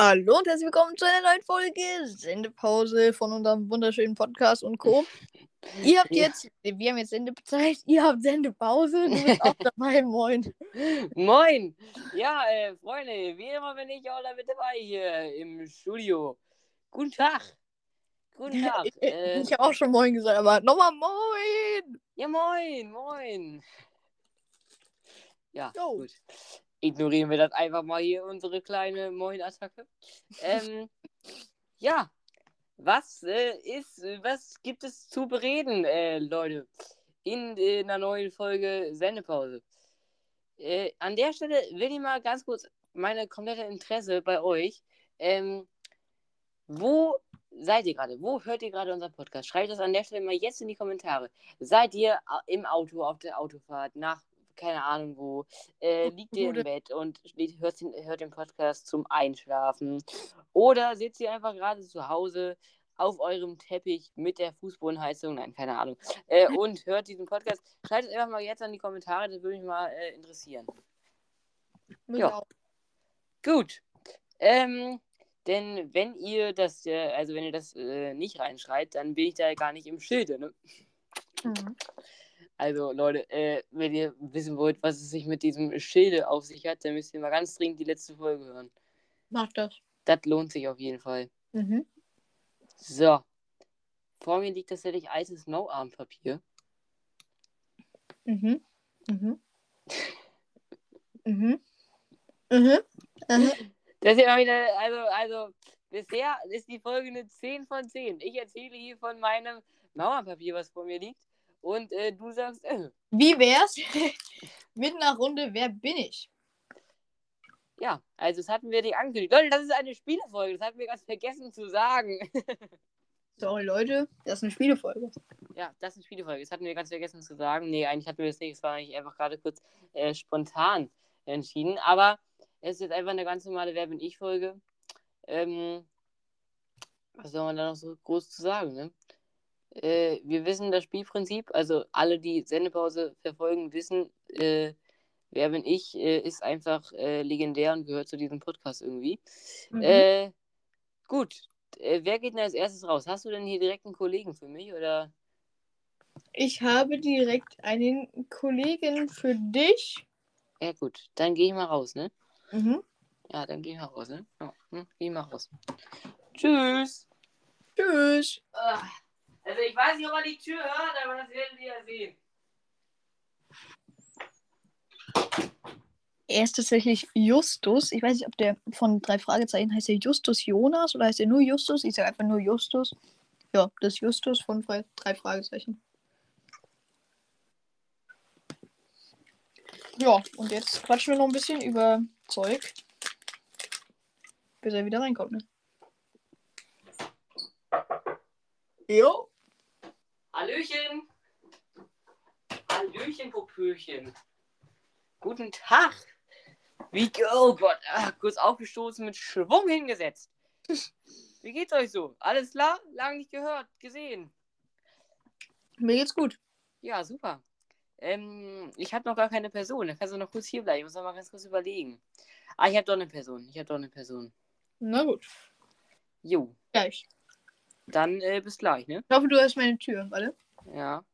Hallo und herzlich willkommen zu einer neuen Folge Sendepause von unserem wunderschönen Podcast und Co. Ihr habt jetzt, wir haben jetzt Sendezeit, ihr habt Sendepause, du bist auch dabei, moin. Moin! Ja, äh, Freunde, wie immer bin ich auch mit dabei hier im Studio. Guten Tag! Guten Tag! Äh, Ich habe auch schon moin gesagt, aber nochmal moin. ja, moin, moin! Ja, Jo. gut. Ignorieren wir das einfach mal hier, unsere kleine Moin-Attacke. Ähm, ja, was äh, ist, was gibt es zu bereden, äh, Leute, in, äh, einer neuen Folge Sendepause? Äh, an der Stelle will ich mal ganz kurz meine komplette Interesse bei euch. Ähm, wo seid ihr gerade? Wo hört ihr gerade unseren Podcast? Schreibt das an der Stelle mal jetzt in die Kommentare. Seid ihr au- im Auto, auf der Autofahrt, nach keine Ahnung wo? Äh, liegt ihr im Bett und hört, den, hört den Podcast zum Einschlafen? Oder sitzt ihr einfach gerade zu Hause auf eurem Teppich mit der Fußbodenheizung? Nein, keine Ahnung. Äh, und hört diesen Podcast. Schreibt es einfach mal jetzt an die Kommentare, das würde mich mal äh, interessieren. Ja. Gut. Ähm, denn wenn ihr das, äh, also wenn ihr das äh, nicht reinschreibt, dann bin ich da gar nicht im Schilde, ne? Mhm. Also Leute, äh, wenn ihr wissen wollt, was es sich mit diesem Schilde auf sich hat, dann müsst ihr mal ganz dringend die letzte Folge hören. Mach das. Das lohnt sich auf jeden Fall. Mhm. So. Vor mir liegt tatsächlich altes No-Arm-Papier. Mhm. Mhm. Mhm. Mhm. Mhm. Das ist immer wieder, also, also, bisher ist die Folge eine 10 von 10. Ich erzähle hier von meinem Mauerpapier, was vor mir liegt. Und äh, du sagst, äh, Wie wär's mit einer Runde Wer bin ich? ja, also das hatten wir nicht angekündigt. Leute, das ist eine Spielefolge, das hatten wir ganz vergessen zu sagen. Sorry, Leute, das ist eine Spielefolge. ja, das ist eine Spielefolge, das hatten wir ganz vergessen zu sagen. Nee, eigentlich hatten wir das nicht, es war eigentlich einfach gerade kurz äh, spontan entschieden. Aber es ist jetzt einfach eine ganz normale Wer bin ich Folge. Ähm, was soll man da noch so groß zu sagen, ne? Äh, wir wissen das Spielprinzip, also alle, die Sendepause verfolgen, wissen, äh, wer bin ich, äh, ist einfach äh, legendär und gehört zu diesem Podcast irgendwie. Mhm. Äh, gut, äh, wer geht denn als erstes raus? Hast du denn hier direkt einen Kollegen für mich oder? Ich habe direkt einen Kollegen für dich. Ja gut, dann gehe ich mal raus, ne? Mhm. Ja, dann geh ich mal raus, ne? Ja, hm, geh ich mal raus. Tschüss. Tschüss. Also ich weiß nicht, ob man die Tür hört, aber das werdet ihr ja sehen. Er ist tatsächlich Justus. Ich weiß nicht, ob der von drei Fragezeichen heißt er Justus Jonas oder heißt er nur Justus? Ich sage einfach nur Justus. Ja, das ist Justus von drei Fragezeichen. Ja, und jetzt quatschen wir noch ein bisschen über Zeug. Bis er wieder reinkommt, ne? Jo. Hallöchen. Hallöchen, Popöchen. Guten Tag. Wie, oh Gott, ah, kurz aufgestoßen, mit Schwung hingesetzt. Wie geht's euch so? Alles klar? Lange nicht gehört, gesehen. Mir geht's gut. Ja, super. Ähm, ich habe noch gar keine Person. Da kannst du noch kurz hier bleiben. Ich muss noch mal ganz kurz überlegen. Ah, ich habe doch eine Person. Ich habe doch eine Person. Na gut. Jo, Gleich. Dann äh, bis gleich, ne? Ich hoffe, du hast meine Tür. Warte. Ja.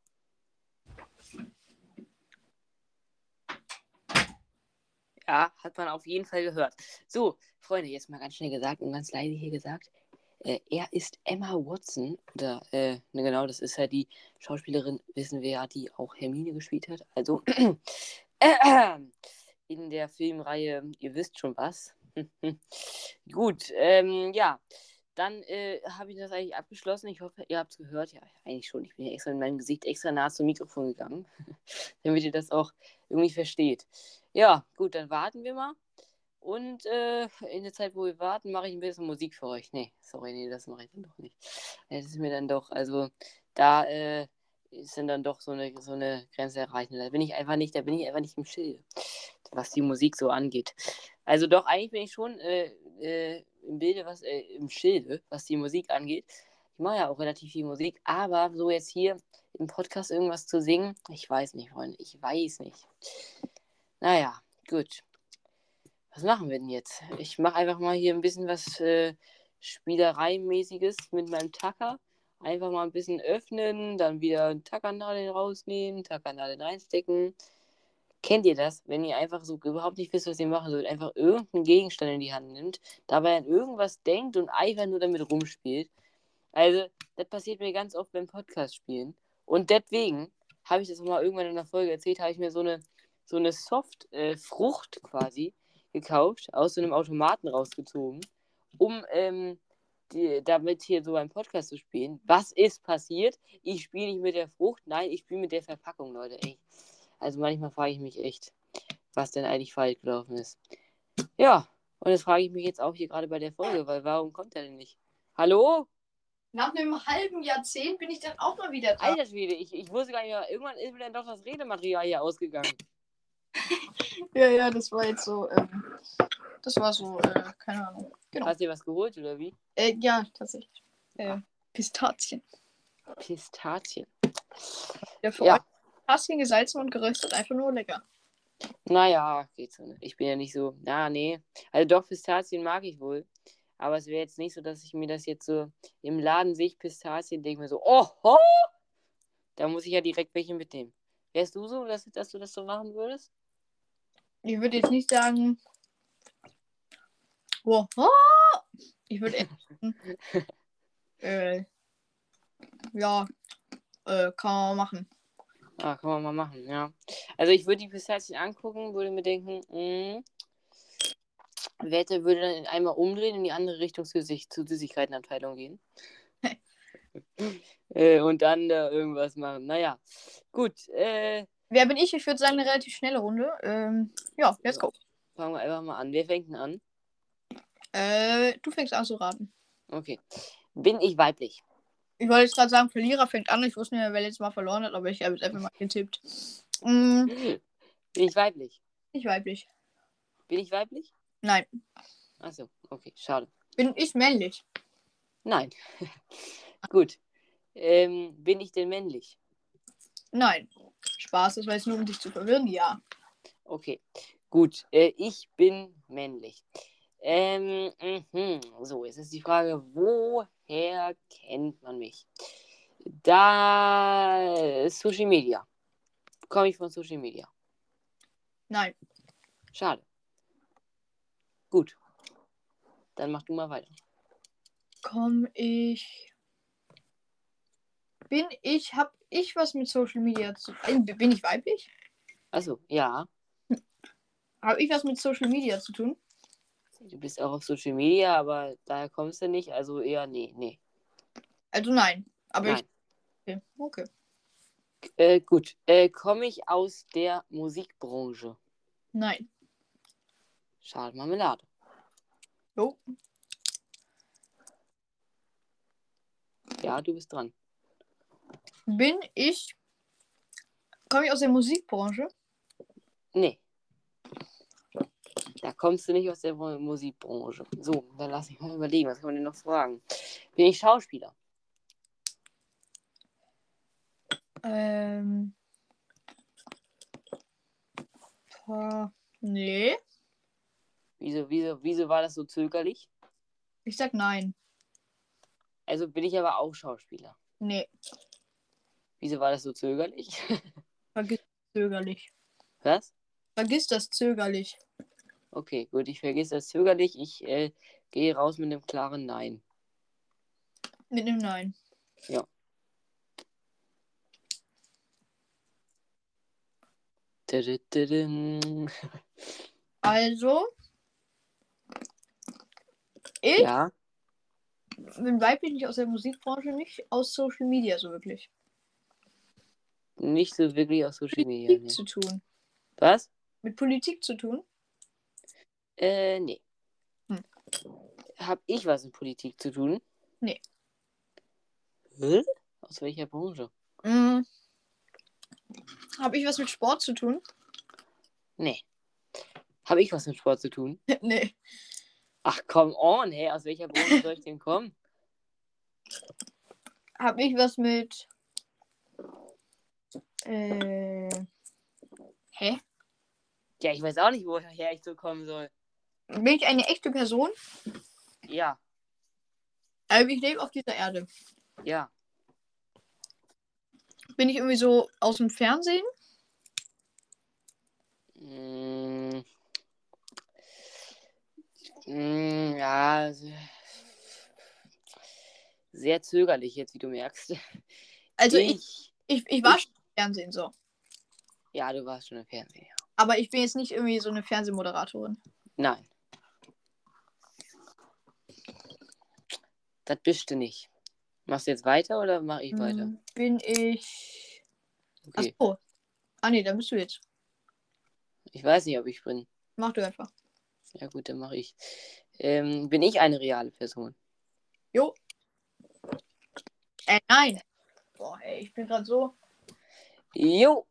Ja, hat man auf jeden Fall gehört. So, Freunde, jetzt mal ganz schnell gesagt und ganz leise hier gesagt. Äh, er ist Emma Watson. Oder, äh, ne, genau, das ist ja die Schauspielerin, wissen wir ja, die auch Hermine gespielt hat. Also, äh, in der Filmreihe, ihr wisst schon was. Gut, ähm, ja. Dann äh, habe ich das eigentlich abgeschlossen. Ich hoffe, ihr habt es gehört. Ja, eigentlich schon. Ich bin ja extra in meinem Gesicht extra nah zum Mikrofon gegangen, damit ihr das auch irgendwie versteht. Ja, gut, dann warten wir mal. Und äh, in der Zeit, wo wir warten, mache ich ein bisschen Musik für euch. Nee, sorry, nee, das mache ich dann doch nicht. Das ist mir dann doch, also da äh, ist dann, doch so eine, so eine Grenze erreichen. Da bin ich einfach nicht, da bin ich einfach nicht im Schilde, was die Musik so angeht. Also doch, eigentlich bin ich schon äh, äh, im Bilde, was äh, im Schilde, was die Musik angeht. Ich mache ja auch relativ viel Musik, aber so jetzt hier im Podcast irgendwas zu singen, ich weiß nicht, Freunde, ich weiß nicht. Naja, gut. Was machen wir denn jetzt? Ich mache einfach mal hier ein bisschen was äh, Spielereimäßiges mit meinem Tacker. Einfach mal ein bisschen öffnen, dann wieder Tackernadel rausnehmen, Tackernadel reinstecken. Kennt ihr das, wenn ihr einfach so überhaupt nicht wisst, was ihr machen sollt, einfach irgendeinen Gegenstand in die Hand nimmt, dabei an irgendwas denkt und einfach nur damit rumspielt? Also, das passiert mir ganz oft beim Podcast spielen. Und deswegen habe ich das mal irgendwann in der Folge erzählt, habe ich mir so eine, so eine Soft-Frucht äh, quasi gekauft, aus so einem Automaten rausgezogen, um ähm, die, damit hier so beim Podcast zu spielen. Was ist passiert? Ich spiele nicht mit der Frucht, nein, ich spiele mit der Verpackung, Leute. Ey. Also manchmal frage ich mich echt, was denn eigentlich falsch gelaufen ist. Ja, und das frage ich mich jetzt auch hier gerade bei der Folge, weil warum kommt er denn nicht? Hallo? Nach einem halben Jahrzehnt bin ich dann auch mal wieder da. Alter Schwede, ich, ich wusste gar nicht mehr, irgendwann ist mir dann doch das Redematerial hier ausgegangen. ja, ja, das war jetzt so, ähm, das war so, äh, keine Ahnung. Genau. Hast du dir was geholt oder wie? Äh, ja, tatsächlich. Äh, Pistazien. Pistazien. Ja, für ja. Pistazien gesalzen und geröstet, einfach nur lecker. Naja, geht so nicht. Ich bin ja nicht so, na, nee. Also doch, Pistazien mag ich wohl. Aber es wäre jetzt nicht so, dass ich mir das jetzt so im Laden sehe, ich Pistazien, denke mir so, oh, oh, da muss ich ja direkt welche mitnehmen. Wärst du so, dass, dass du das so machen würdest? Ich würde jetzt nicht sagen, oh, oh. ich würde äh, ja, äh, kann man machen. Ah, kann man mal machen, ja. Also ich würde die Pistazien angucken, würde mir denken, mh, mm, Wette würde dann einmal umdrehen in die andere Richtung zur, Süß zur Süßigkeitenabteilung gehen. äh, und dann da irgendwas machen. Naja, gut. Äh, Wer bin ich? Ich würde sagen, eine relativ schnelle Runde. Ähm, ja, let's go. Fangen wir einfach mal an. Wer fängt denn an? Äh, du fängst an zu raten. Okay. Bin ich weiblich? Ich wollte jetzt gerade sagen, Verlierer fängt an. Ich wusste nicht mehr, wer letztes Mal verloren hat, aber ich habe jetzt einfach mal getippt. Mm. Bin ich weiblich? Ich weiblich. Bin ich weiblich? Nein. Achso, okay, schade. Bin ich männlich? Nein. Gut. Ähm, bin ich denn männlich? Nein. Spaß, das war jetzt nur, um dich zu verwirren, ja. Okay, gut. Äh, ich bin männlich. Ähm, mh. So, jetzt ist die Frage, woher kennt man mich? Da Social Media. Komme ich von Social Media? Nein. Schade. Gut. Dann mach du mal weiter. Komm ich. Bin ich, hab ich was mit Social Media zu tun? Bin ich weiblich? Also, ja. Habe ich was mit Social Media zu tun? Du bist auch auf Social Media, aber daher kommst du nicht, also eher nee, nee. Also nein. Aber nein. ich. Okay. Äh, gut. Äh, Komme ich aus der Musikbranche? Nein. Schade Marmelade. Jo. Ja, du bist dran. Bin ich. Komme ich aus der Musikbranche? Nee. Da kommst du nicht aus der Musikbranche. So, dann lass mich mal überlegen, was kann man denn noch fragen? Bin ich Schauspieler? Ähm. Nee. Wieso, wieso, wieso war das so zögerlich? Ich sag nein. Also bin ich aber auch Schauspieler. Nee. Wieso war das so zögerlich? Vergiss das zögerlich. Was? Vergiss das zögerlich. Okay, gut, ich vergiss das zögerlich. Ich äh, gehe raus mit einem klaren Nein. Mit einem Nein. Ja. Also, ich ja. bin weiblich nicht aus der Musikbranche, nicht aus Social Media so wirklich. Nicht so wirklich aus Social Media. Mit Politik zu tun. Was? Mit Politik zu tun? Äh, nee. Hm. Hab ich was mit Politik zu tun? Nee. Hä? Aus welcher Branche? Mm. Hab ich was mit Sport zu tun? Nee. Hab ich was mit Sport zu tun? nee. Ach, come on, hey, aus welcher Branche soll ich denn kommen? Hab ich was mit. Äh. Hä? Ja, ich weiß auch nicht, woher ich so kommen soll. Bin ich eine echte Person? Ja, Also ich lebe auf dieser Erde. ja. Bin ich irgendwie so aus dem Fernsehen? Mm. Mm, ja, se- sehr zögerlich jetzt, wie du merkst. Also ich, ich, ich, ich war ich- schon im Fernsehen so. ja, du warst schon im Fernsehen. Ja. Aber ich bin jetzt nicht irgendwie so eine Fernsehmoderatorin. Nein. Das bist du nicht. Machst du jetzt weiter oder mache ich weiter? Hm, Bin ich. Okay. Achso. Ah nee, dann bist du jetzt. Ich weiß nicht, ob ich bin. Mach du einfach. Ja gut, dann mache ich. Ähm, bin ich eine reale Person? Jo. Äh, nein. Boah, ey, ich bin gerade so. Jo!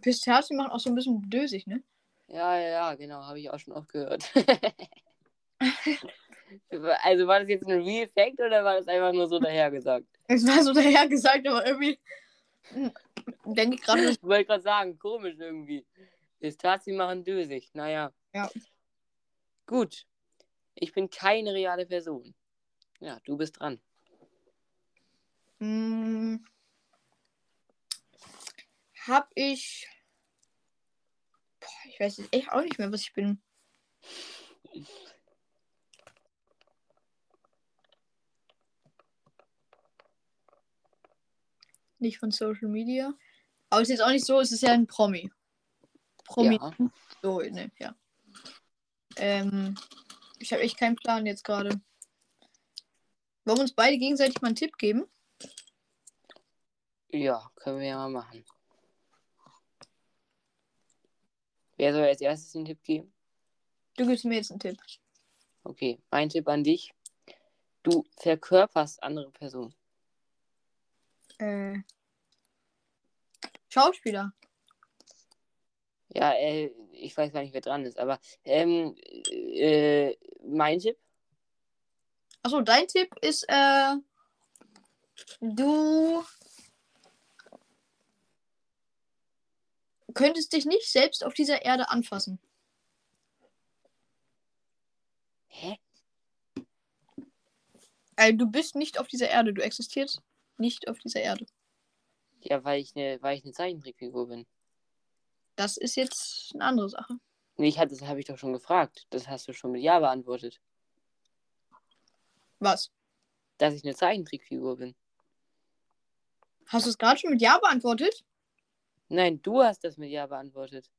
Pistazien machen auch so ein bisschen dösig, ne? Ja, ja, ja, genau, habe ich auch schon oft gehört. also war das jetzt ein Real Fact oder war das einfach nur so dahergesagt? Es war so daher gesagt, aber irgendwie. Denke ich gerade. Ich wollte gerade sagen, komisch irgendwie. Pistazien machen dösig. Naja. Ja. Gut. Ich bin keine reale Person. Ja, du bist dran. Hm, hab ich. Boah, ich weiß jetzt echt auch nicht mehr, was ich bin. Nicht von Social Media. Aber es ist jetzt auch nicht so, es ist ja ein Promi. Promi. Ja. So, ne, ja. Ähm, ich habe echt keinen Plan jetzt gerade. Wollen wir uns beide gegenseitig mal einen Tipp geben? Ja, können wir ja mal machen. Wer soll als erstes den Tipp geben? Du gibst mir jetzt einen Tipp. Okay, mein Tipp an dich. Du verkörperst andere Personen. Äh, Schauspieler. Ja, äh, ich weiß gar nicht, wer dran ist, aber ähm, äh, mein Tipp? Achso, dein Tipp ist, äh, du könntest dich nicht selbst auf dieser Erde anfassen. Hä? Also, du bist nicht auf dieser Erde, du existierst nicht auf dieser Erde. Ja, weil ich eine, weil ich eine Zeichentrickfigur bin. Das ist jetzt eine andere Sache. Nee, ich hab, das habe ich doch schon gefragt. Das hast du schon mit Ja beantwortet. Was? Dass ich eine Zeichentrickfigur bin. Hast du es gerade schon mit Ja beantwortet? Nein, du hast das mit Ja beantwortet.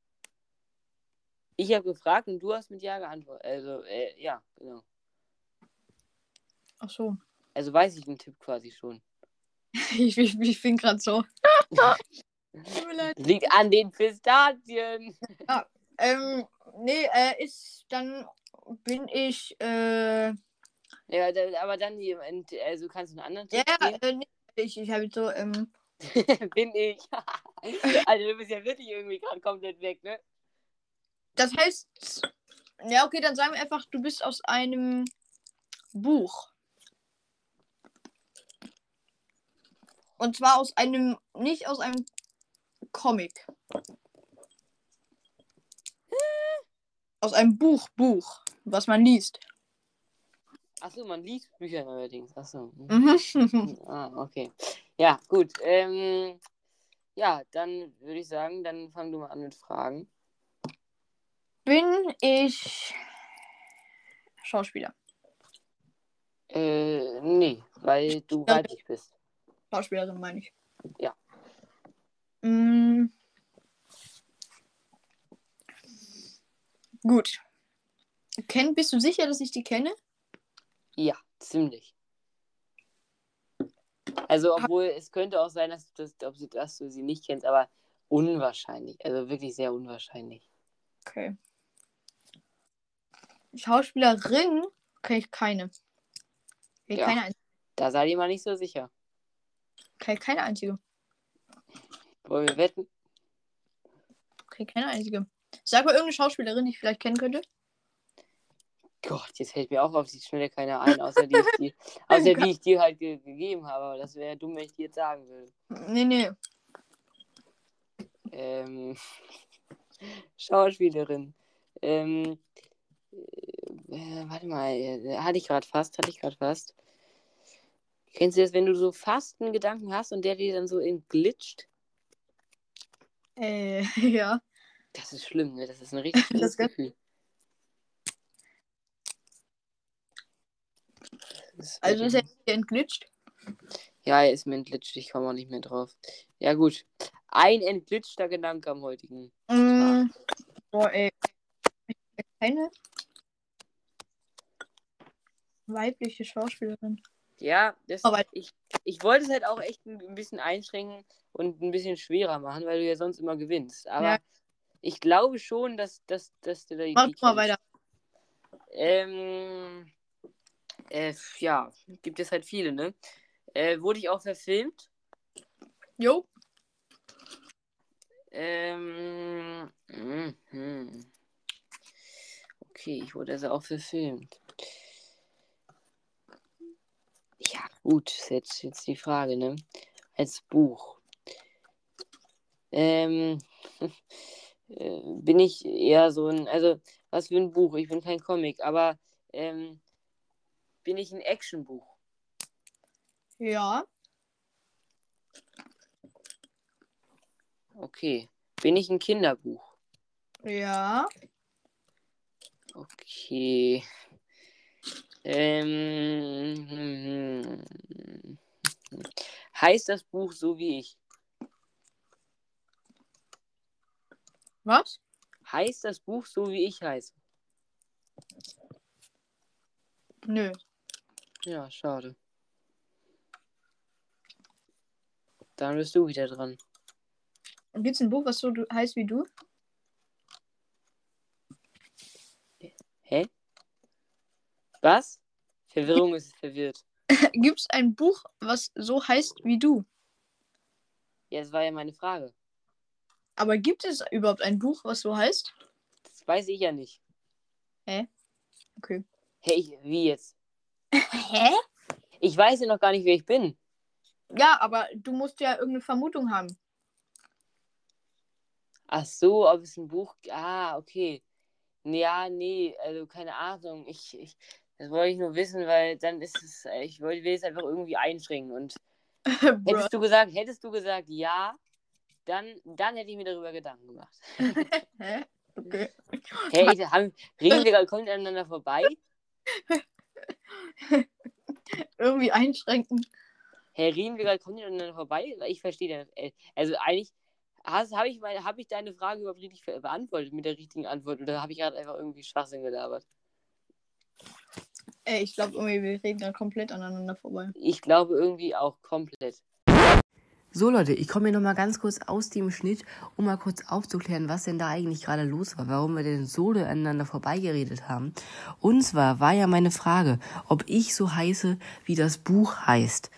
Ich habe gefragt und du hast mit Ja geantwortet. Also, äh, ja, genau. Ach so. Also weiß ich den Tipp quasi schon. Ich, ich, ich bin gerade so. Tut mir leid. Liegt an den Pistazien. Ähm, nee, äh, ist, dann bin ich, äh, Ja, da- aber dann jemand, also kannst du einen anderen ja, Tipp äh, nee, ich, ich habe so, ähm? Bin ich. also du bist ja wirklich irgendwie gerade komplett weg, ne? das heißt, ja, okay, dann sagen wir einfach, du bist aus einem Buch. Und zwar aus einem, nicht aus einem Comic. Aus einem Buch, Buch, was man liest. Achso, man liest Bücher neuerdings. Achso. Mhm. Ah, okay. Ja, gut. Ähm, ja, dann würde ich sagen, dann fang du mal an mit Fragen. Bin ich Schauspieler? Äh, nee, weil du Ja. weiblich bist. Schauspielerin meine ich. Ja. Mm. Gut. Kenn, bist du sicher, dass ich die kenne? Ja, ziemlich. Also, obwohl es könnte auch sein, dass, ob sie, dass du sie nicht kennst, aber unwahrscheinlich. Also wirklich sehr unwahrscheinlich. Okay. Schauspielerin kenne ich keine. Okay, Ja. keine, ein- Da sei dir mal nicht so sicher. Keine einzige. Wollen wir wetten? Okay, keine einzige. Sag mal irgendeine Schauspielerin, die ich vielleicht kennen könnte. Gott, jetzt fällt mir auch auf die Schnelle keiner ein, außer die, ich dir, außer die ich dir halt ge gegeben habe. Aber das wäre dumm, wenn ich dir jetzt sagen würde. Nee, nee. Ähm, Schauspielerin. Ähm, äh, warte mal, äh, hatte ich gerade fast, hatte ich gerade fast. Kennst du das, wenn du so fast einen Gedanken hast und der dir dann so entglitscht? Äh, ja. Das ist schlimm, ne? Das ist ein richtig schlimmes Gefühl. Ist Also ist er entglitscht. Ja, er ist mir entglitscht, ich komme auch nicht mehr drauf. Ja, gut. Ein entglitschter Gedanke am heutigen. Mm, boah, ey. Ich Keine weibliche Schauspielerin. Ja, das, Aber- ich, ich wollte es halt auch echt ein, bisschen einschränken und ein bisschen schwerer machen, weil du ja sonst immer gewinnst. Aber Ja. ich glaube schon, dass, dass, dass du da die Mach mal weiter. Ähm, äh, ja, gibt es halt viele, ne? Äh, wurde ich auch verfilmt? Jo. Ähm, mhm. Okay, ich wurde also auch verfilmt. Ja, gut, ist jetzt, jetzt die Frage, ne? Als Buch. Ähm, äh, bin ich eher so ein, also, was für ein Buch? Ich bin kein Comic, aber ähm, bin ich ein Actionbuch? Ja. Okay. Bin ich ein Kinderbuch? Ja. Okay. Ähm, hm, heißt das Buch so wie ich? Was? Heißt das Buch so wie ich heiße? Nö. Ja, schade. Dann bist du wieder dran. Gibt's ein Buch, was so du- heißt wie du? Hä? Was? Verwirrung ist verwirrt. Gibt's ein Buch, was so heißt wie du? Ja, das war ja meine Frage. Aber gibt es überhaupt ein Buch, was so heißt? Das weiß ich ja nicht. Okay. Hey, wie jetzt? Hä? Ich weiß ja noch gar nicht, wer ich bin. Ja, aber du musst ja irgendeine Vermutung haben. Ach so, ob es ein Buch. Ah, okay. Ja, nee, also keine Ahnung. Ich, ich, das wollte ich nur wissen, weil dann ist es. äh, Ich wollte will es einfach irgendwie einschränken. Und hättest du gesagt, hättest du gesagt ja, dann, dann hätte ich mir darüber Gedanken gemacht. Hä? Okay. Hey, haben, reden wir gerade komplett aneinander vorbei? Irgendwie einschränken. Reden wir gerade komplett aneinander vorbei? Ich verstehe das. äh, Also eigentlich. Habe ich, meine- hab ich deine Frage überhaupt richtig beantwortet mit der richtigen Antwort oder habe ich gerade einfach irgendwie Schwachsinn gelabert? Ey, ich glaube irgendwie, wir reden da komplett aneinander vorbei. Ich glaube irgendwie auch komplett. So Leute, ich komme hier nochmal ganz kurz aus dem Schnitt, um mal kurz aufzuklären, was denn da eigentlich gerade los war, warum wir denn so aneinander vorbeigeredet haben. Und zwar war ja meine Frage, ob ich so heiße, wie das Buch heißt.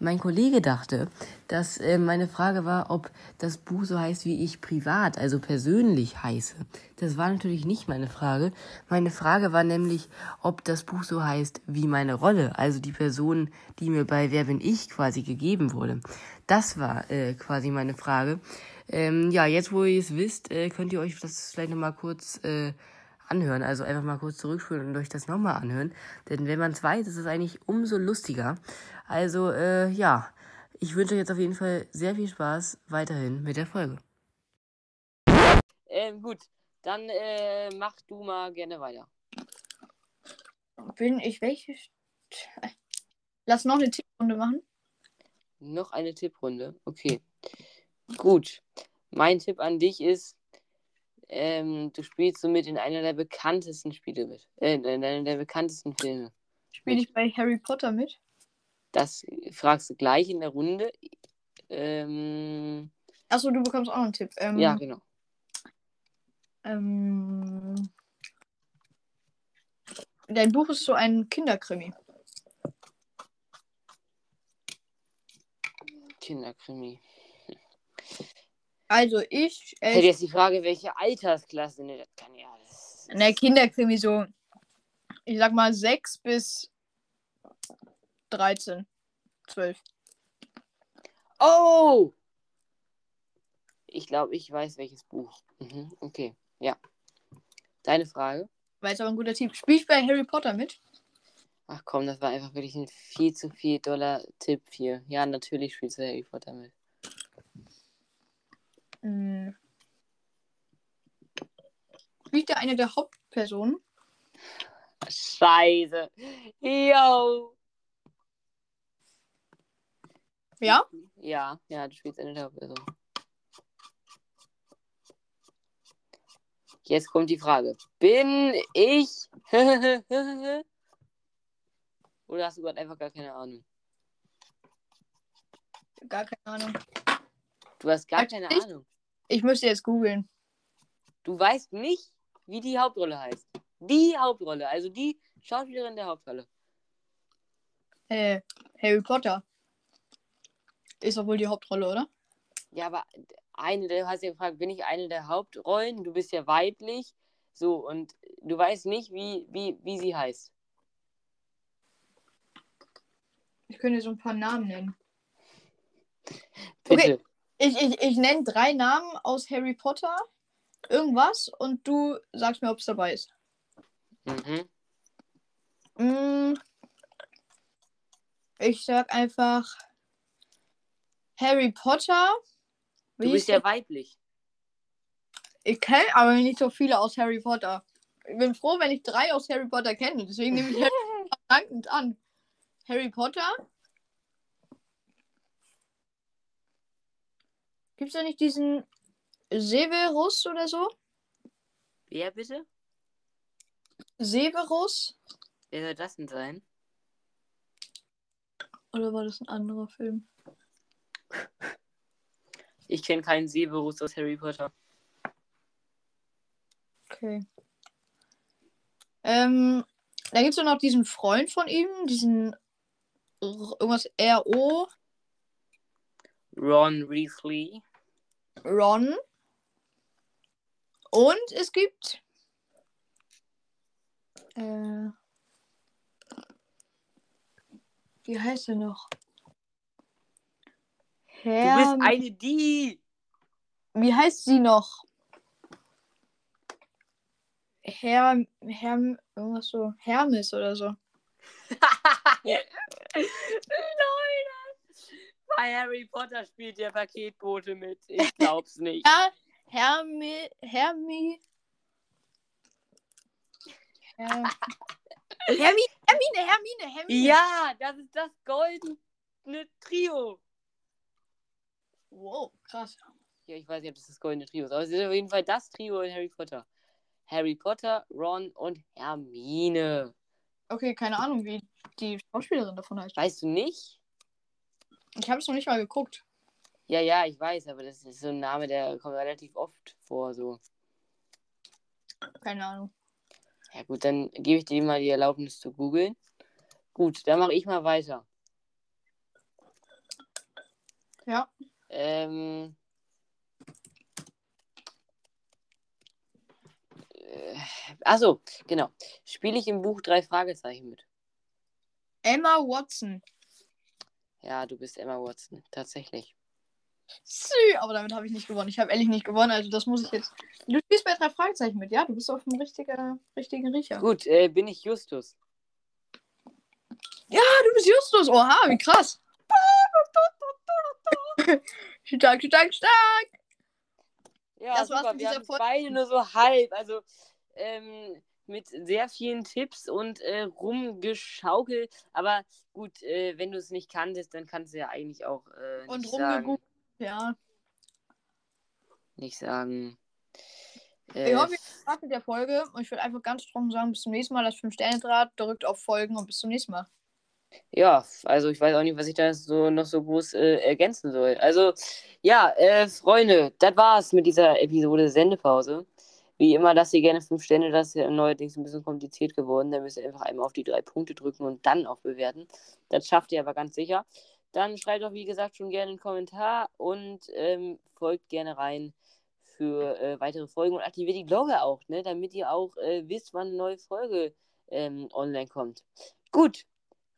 Mein Kollege dachte, dass äh, meine Frage war, ob das Buch so heißt, wie ich privat, also persönlich heiße. Das war natürlich nicht meine Frage. Meine Frage war nämlich, ob das Buch so heißt, wie meine Rolle, also die Person, die mir bei Wer bin ich quasi gegeben wurde. Das war äh, quasi meine Frage. Ähm, ja, jetzt wo ihr es wisst, äh, könnt ihr euch das vielleicht nochmal kurz äh, anhören. Also einfach mal kurz zurückspulen und euch das nochmal anhören. Denn wenn man es weiß, ist es eigentlich umso lustiger. Also äh, ja, ich wünsche euch jetzt auf jeden Fall sehr viel Spaß weiterhin mit der Folge. Ähm, gut, dann äh, mach du mal gerne weiter. Bin ich welche? Lass noch eine Tipprunde machen. Noch eine Tipprunde. Okay. Gut. Mein Tipp an dich ist, ähm, du spielst somit in einer der bekanntesten Spiele mit. Äh, in einer der bekanntesten Filme. Spiele ich bei Harry Potter mit? Das fragst du gleich in der Runde. Ähm, Achso, du bekommst auch einen Tipp. Ähm, ja, genau. ähm, dein Buch ist so ein Kinderkrimi. Kinderkrimi. Also ich, Hätte äh, jetzt die Frage, welche Altersklasse. Ne, das kann ja. Das, ne, Kinderkrimi so, ich sag mal 6 bis 13, 12. Oh! Ich glaube, ich weiß welches Buch. Mhm, okay, ja. Deine Frage? War jetzt aber ein guter Tipp. Spiel ich bei Harry Potter mit? Ach komm, das war einfach wirklich ein viel zu viel Dollar Tipp hier. Ja, natürlich spielst du Harry Potter mit. Hm. Spielt er eine der Hauptpersonen? Scheiße. Yo. Ja? Ja, ja, du spielst eine der Hauptpersonen. Jetzt kommt die Frage. Bin ich. Oder hast du gerade einfach gar keine Ahnung? Gar keine Ahnung. Du hast gar keine Eigentlich- Ahnung. Ich müsste jetzt googeln. Du weißt nicht, wie die Hauptrolle heißt. Die Hauptrolle, also die Schauspielerin der Hauptrolle. Äh, Harry Potter. Ist doch wohl die Hauptrolle, oder? Ja, aber eine, du hast ja gefragt, bin ich eine der Hauptrollen? Du bist ja weiblich. So, und du weißt nicht, wie, wie, wie sie heißt. Ich könnte so ein paar Namen nennen. Bitte. Ich, ich, ich nenne drei Namen aus Harry Potter. Irgendwas und du sagst mir, ob es dabei ist. Mhm. Mm, ich sag einfach Harry Potter. Du Wie bist ist ja weiblich. Ich kenne aber nicht so viele aus Harry Potter. Ich bin froh, wenn ich drei aus Harry Potter kenne. Deswegen nehme ich Harry Potter dankend an. Harry Potter. Gibt es da nicht diesen Severus oder so? Wer bitte? Severus? Wer soll das denn sein? Oder war das ein anderer Film? Ich kenne keinen Severus aus Harry Potter. Okay. Ähm, da gibt es ja noch diesen Freund von ihm, diesen R- irgendwas R.O. Ron Weasley. Ron. Und es gibt. Äh, wie heißt er noch? Du Herr, bist eine die. wie heißt sie noch? Herr, Herr, irgendwas so, Hermes oder so. Leute. Bei Harry Potter spielt der Paketbote mit. Ich glaub's nicht. Ja, Hermi, Hermi. Her Hermi, Hermine, Hermine, Hermine. Ja, das ist das goldene Trio. Wow, krass. Ja, ich weiß nicht, ob das das goldene Trio ist, aber es ist auf jeden Fall das Trio in Harry Potter. Harry Potter, Ron und Hermine. Okay, keine Ahnung, wie die Schauspielerin davon heißt. Weißt du nicht? Ich habe es noch nicht mal geguckt. Ja, ja, ich weiß, aber das ist so ein Name, der kommt relativ oft vor. So. Keine Ahnung. Ja, gut, dann gebe ich dir mal die Erlaubnis zu googeln. Gut, dann mache ich mal weiter. Ja. Ähm. Äh, Achso, genau. Spiele ich im Buch drei Fragezeichen mit? Emma Watson. Ja, du bist Emma Watson, tatsächlich. Sü, aber damit habe ich nicht gewonnen. Ich habe ehrlich nicht gewonnen, also das muss ich jetzt. Du spielst bei drei Fragezeichen mit, ja? Du bist auf dem richtigen, richtigen Riecher. Gut, äh, bin ich Justus. Ah, du bist Justus. Oha, wie krass. stark, stark, stark. Ja, Das war's super. mit Wir dieser haben Folge. beide nur so halb. Also ähm, mit sehr vielen Tipps und äh, rumgeschaukelt. Aber gut, äh, wenn du es nicht kanntest, dann kannst du ja eigentlich auch äh, Und nicht, sagen, rumgegoogelt. Ja. nicht sagen. Ich Äh, hoffe, ihr habt Spaß mit der Folge. Und ich würde einfach ganz trocken sagen, bis zum nächsten Mal. Das 5-Sterne-Draht drückt auf Folgen und bis zum nächsten Mal. Ja, also ich weiß auch nicht, was ich da so noch so groß äh, ergänzen soll. Also, ja, äh, Freunde, das war's mit dieser Episode Sendepause. Wie immer, lasst ihr gerne fünf Sterne, das ist ja neuerdings ein bisschen kompliziert geworden. Da müsst ihr einfach einmal auf die drei Punkte drücken und dann auch bewerten. Das schafft ihr aber ganz sicher. Dann schreibt doch, wie gesagt, schon gerne einen Kommentar und ähm, folgt gerne rein für äh, weitere Folgen und aktiviert die Glocke auch, ne, damit ihr auch äh, wisst, wann eine neue Folge ähm, online kommt. Gut,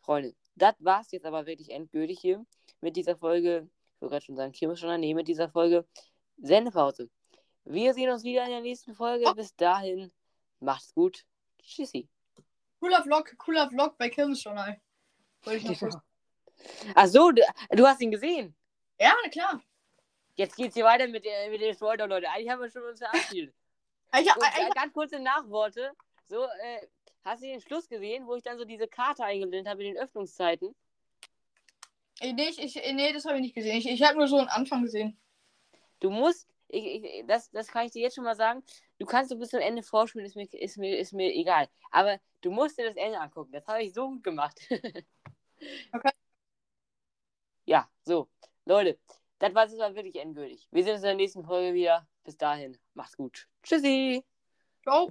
Freunde, das war's jetzt aber wirklich endgültig hier mit dieser Folge. Ich wollte gerade schon sagen, Kirmes schon nee, mit dieser Folge Sendepause. Wir sehen uns wieder in der nächsten Folge. Bis dahin, macht's gut. Tschüssi. Cooler Vlog, cooler Vlog bei Kirmes-Journal. Wollte ich noch. Ach so, du, du hast ihn gesehen. Ja, na klar. Jetzt geht's hier weiter mit, der- mit den Spoiler, Leute. Eigentlich haben wir schon uns verabschiedet. Ich, Und, ich, äh, ganz kurze Nachworte. So, äh, hast du den Schluss gesehen, wo ich dann so diese Karte eingeblendet habe mit den Öffnungszeiten? nee, ich, ich, nee, das habe ich nicht gesehen. Ich, ich habe nur so einen Anfang gesehen. Du musst, ich, ich, das, das kann ich dir jetzt schon mal sagen, du kannst so bis zum Ende vorspielen, ist mir, ist, mir, ist mir egal. Aber du musst dir das Ende angucken. Das habe ich so gut gemacht. Okay. Ja, so. Leute, das war jetzt mal wirklich endgültig. Wir sehen uns in der nächsten Folge wieder. Bis dahin, macht's gut. Tschüssi. Ciao.